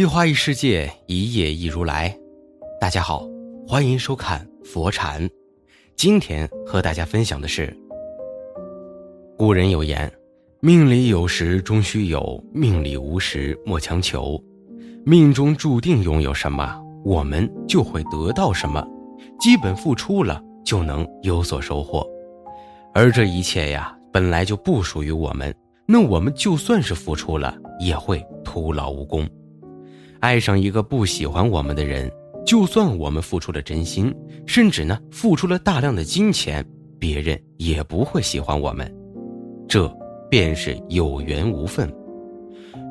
一花一世界，一叶一如来。大家好，欢迎收看佛禅。今天和大家分享的是：古人有言，命里有时终须有，命里无时莫强求。命中注定拥有什么，我们就会得到什么。基本付出了，就能有所收获。而这一切呀，本来就不属于我们。那我们就算是付出了，也会徒劳无功。爱上一个不喜欢我们的人，就算我们付出了真心，甚至呢付出了大量的金钱，别人也不会喜欢我们。这便是有缘无分。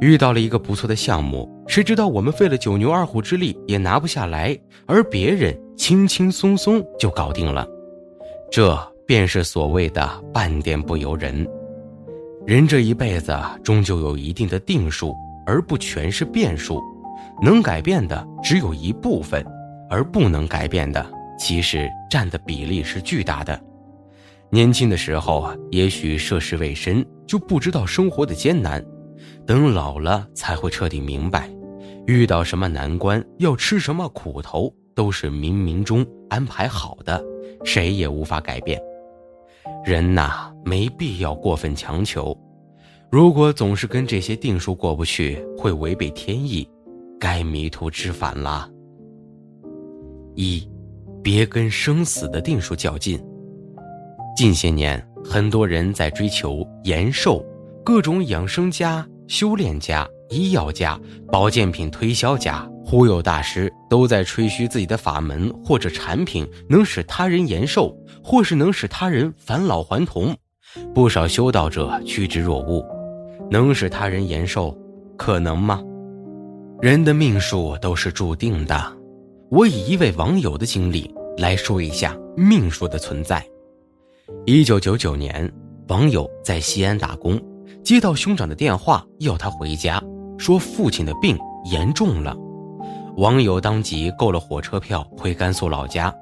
遇到了一个不错的项目，谁知道我们费了九牛二虎之力也拿不下来，而别人轻轻松松就搞定了。这便是所谓的半点不由人。人这一辈子终究有一定的定数，而不全是变数。能改变的只有一部分，而不能改变的其实占的比例是巨大的。年轻的时候啊也许涉世未深，就不知道生活的艰难；等老了才会彻底明白，遇到什么难关要吃什么苦头，都是冥冥中安排好的，谁也无法改变。人呐，没必要过分强求。如果总是跟这些定数过不去，会违背天意，该迷途知返了。一，别跟生死的定数较劲。近些年，很多人在追求延寿，各种养生家、修炼家、医药家、保健品推销家、忽悠大师都在吹嘘自己的法门或者产品能使他人延寿。或是能使他人返老还童，不少修道者趋之若鹜，能使他人延寿，可能吗？人的命数都是注定的。我以一位网友的经历来说一下命数的存在。一九九九年，网友在西安打工，接到兄长的电话，要他回家，说父亲的病严重了。网友当即购了火车票回甘肃老家。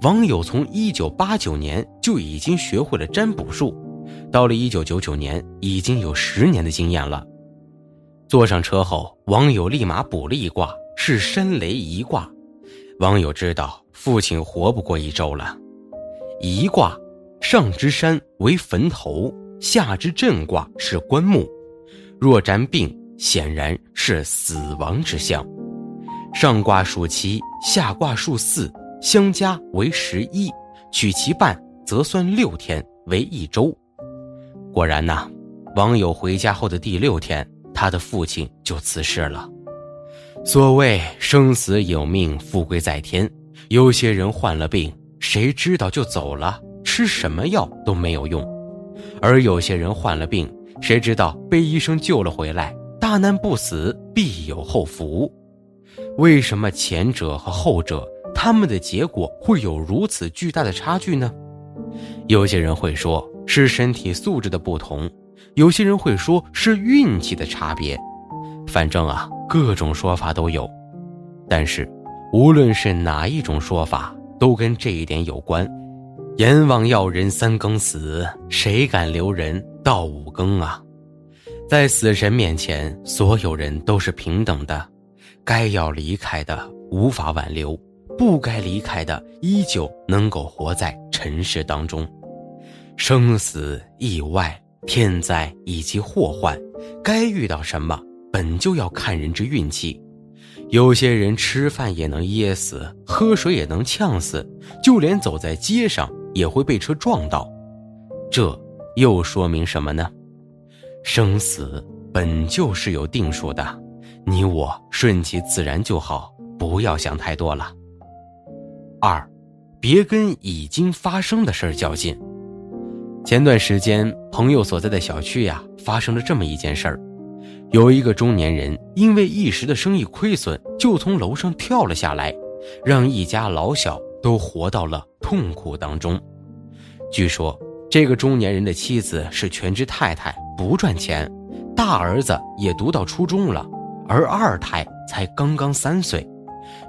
网友从一九八九年就已经学会了占卜术，到了一九九九年，已经有十年的经验了。坐上车后，网友立马卜了一卦，是山雷一卦。网友知道父亲活不过一周了。一卦，上之山为坟头，下之震卦是棺木。若占病，显然是死亡之象。上卦数七，下卦数四。相加为十一，取其半，则算六天为一周。果然呐，网友回家后的第六天，他的父亲就辞世了。所谓生死有命，富贵在天。有些人患了病，谁知道就走了，吃什么药都没有用；而有些人患了病，谁知道被医生救了回来，大难不死，必有后福。为什么前者和后者？他们的结果会有如此巨大的差距呢？有些人会说是身体素质的不同，有些人会说是运气的差别。反正啊，各种说法都有。但是，无论是哪一种说法，都跟这一点有关：阎王要人三更死，谁敢留人到五更啊？在死神面前，所有人都是平等的，该要离开的无法挽留。不该离开的，依旧能够活在尘世当中。生死、意外、天灾以及祸患，该遇到什么，本就要看人之运气。有些人吃饭也能噎死，喝水也能呛死，就连走在街上也会被车撞到。这又说明什么呢？生死本就是有定数的，你我顺其自然就好，不要想太多了。二，别跟已经发生的事儿较劲。前段时间，朋友所在的小区呀，发生了这么一件事儿：有一个中年人因为一时的生意亏损，就从楼上跳了下来，让一家老小都活到了痛苦当中。据说，这个中年人的妻子是全职太太，不赚钱，大儿子也读到初中了，而二胎才刚刚三岁。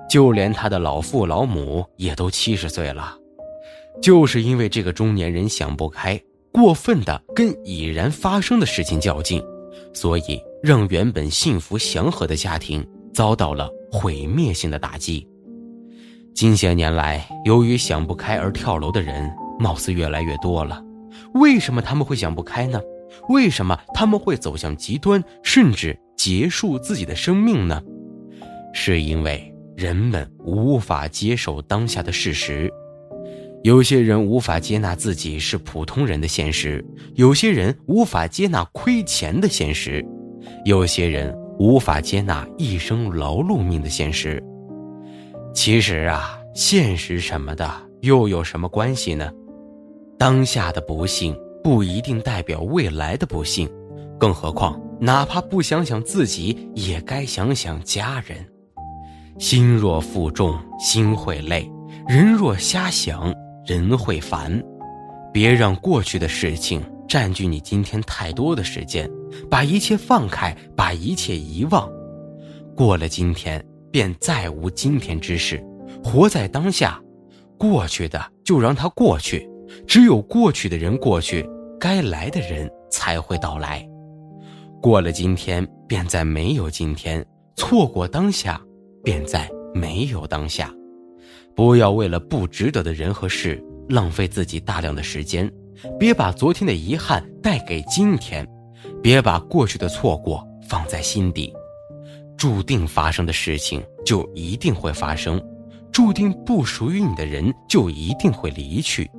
就连他的老父老母也都七十岁了，就是因为这个中年人想不开，过分的跟已然发生的事情较劲，所以让原本幸福祥和的家庭遭到了毁灭性的打击。近些年来，由于想不开而跳楼的人，貌似越来越多了。为什么他们会想不开呢？为什么他们会走向极端，甚至结束自己的生命呢？是因为人们无法接受当下的事实。有些人无法接纳自己是普通人的现实，有些人无法接纳亏钱的现实，有些人无法接纳一生劳碌命的现实。其实啊，现实什么的又有什么关系呢？当下的不幸不一定代表未来的不幸，更何况，哪怕不想想自己，也该想想家人。心若负重，心会累；人若瞎想，人会烦。别让过去的事情占据你今天太多的时间，把一切放开，把一切遗忘。过了今天，便再无今天之事。活在当下，过去的就让它过去。只有过去的人过去，该来的人才会到来。过了今天，便再没有今天；错过当下，便再没有当下。不要为了不值得的人和事浪费自己大量的时间，别把昨天的遗憾带给今天，别把过去的错过放在心底。注定发生的事情就一定会发生，注定不属于你的人就一定会离去。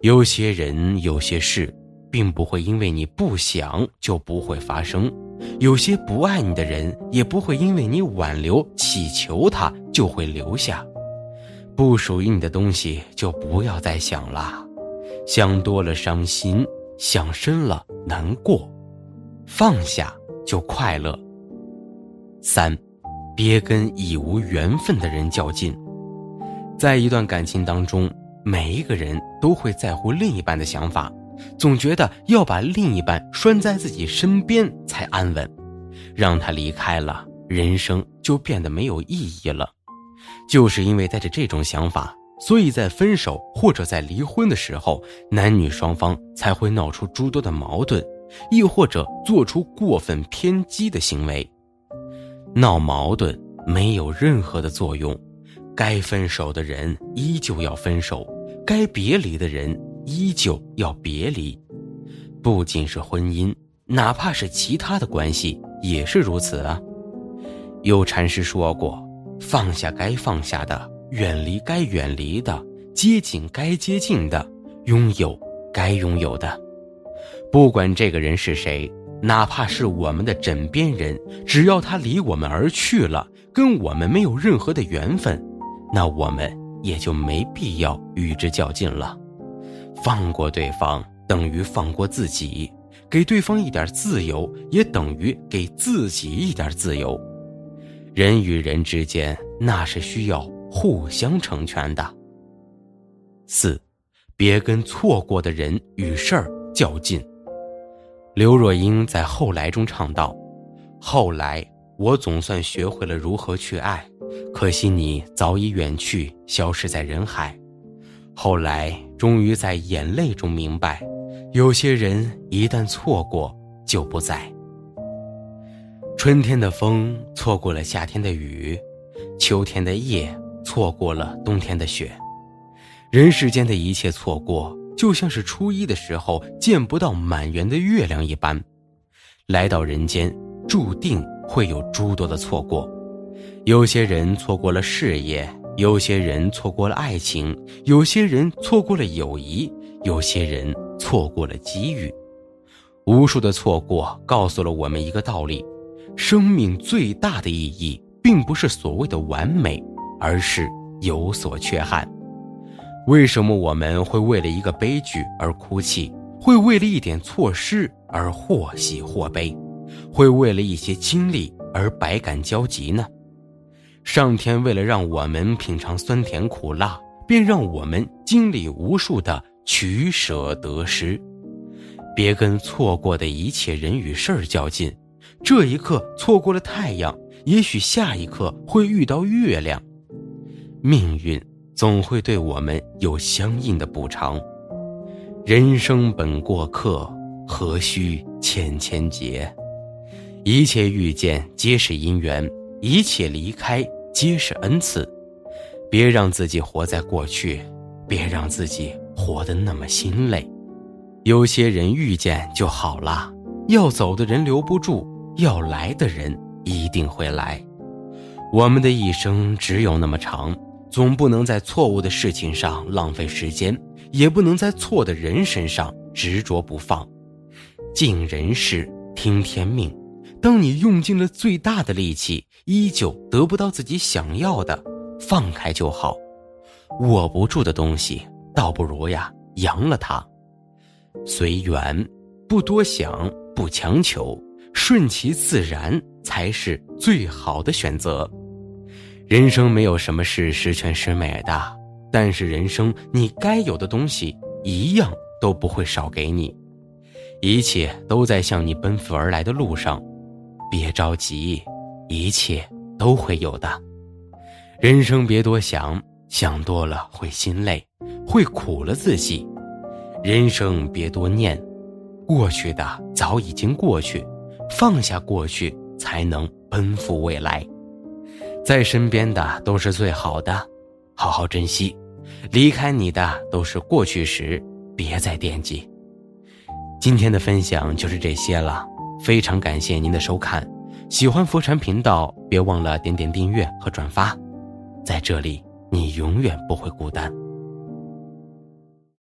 有些人、有些事，并不会因为你不想就不会发生；有些不爱你的人，也不会因为你挽留、祈求他就会留下。不属于你的东西，就不要再想了。想多了伤心，想深了难过，放下就快乐。三，别跟已无缘分的人较劲。在一段感情当中。每一个人都会在乎另一半的想法，总觉得要把另一半拴在自己身边才安稳，让他离开了，人生就变得没有意义了。就是因为带着这种想法，所以在分手或者在离婚的时候，男女双方才会闹出诸多的矛盾，亦或者做出过分偏激的行为。闹矛盾没有任何的作用，该分手的人依旧要分手。该别离的人依旧要别离，不仅是婚姻，哪怕是其他的关系也是如此啊。有禅师说过：“放下该放下的，远离该远离的，接近该接近的，拥有该拥有的。不管这个人是谁，哪怕是我们的枕边人，只要他离我们而去了，跟我们没有任何的缘分，那我们。”也就没必要与之较劲了，放过对方等于放过自己，给对方一点自由也等于给自己一点自由。人与人之间那是需要互相成全的。四，别跟错过的人与事儿较劲。刘若英在《后来》中唱道：“后来我总算学会了如何去爱。”可惜你早已远去，消失在人海。后来终于在眼泪中明白，有些人一旦错过就不在。春天的风错过了夏天的雨，秋天的夜错过了冬天的雪。人世间的一切错过，就像是初一的时候见不到满圆的月亮一般。来到人间，注定会有诸多的错过。有些人错过了事业，有些人错过了爱情，有些人错过了友谊，有些人错过了机遇。无数的错过告诉了我们一个道理：生命最大的意义，并不是所谓的完美，而是有所缺憾。为什么我们会为了一个悲剧而哭泣？会为了一点错失而或喜或悲？会为了一些经历而百感交集呢？上天为了让我们品尝酸甜苦辣，便让我们经历无数的取舍得失。别跟错过的一切人与事儿较劲。这一刻错过了太阳，也许下一刻会遇到月亮。命运总会对我们有相应的补偿。人生本过客，何须千千结？一切遇见皆是因缘。一切离开皆是恩赐。别让自己活在过去，别让自己活得那么心累。有些人遇见就好了，要走的人留不住，要来的人一定会来。我们的一生只有那么长，总不能在错误的事情上浪费时间，也不能在错的人身上执着不放。尽人事，听天命。当你用尽了最大的力气，依旧得不到自己想要的，放开就好。握不住的东西，倒不如呀扬了它。随缘，不多想，不强求，顺其自然才是最好的选择。人生没有什么是十全十美的，但是人生你该有的东西一样都不会少给你，一切都在向你奔赴而来的路上，别着急，一切都会有的。人生别多想，想多了会心累，会苦了自己。人生别多念，过去的早已经过去，放下过去才能奔赴未来。在身边的都是最好的，好好珍惜；离开你的都是过去时，别再惦记。今天的分享就是这些了，非常感谢您的收看。喜欢佛禅频道，别忘了点点订阅和转发，在这里你永远不会孤单。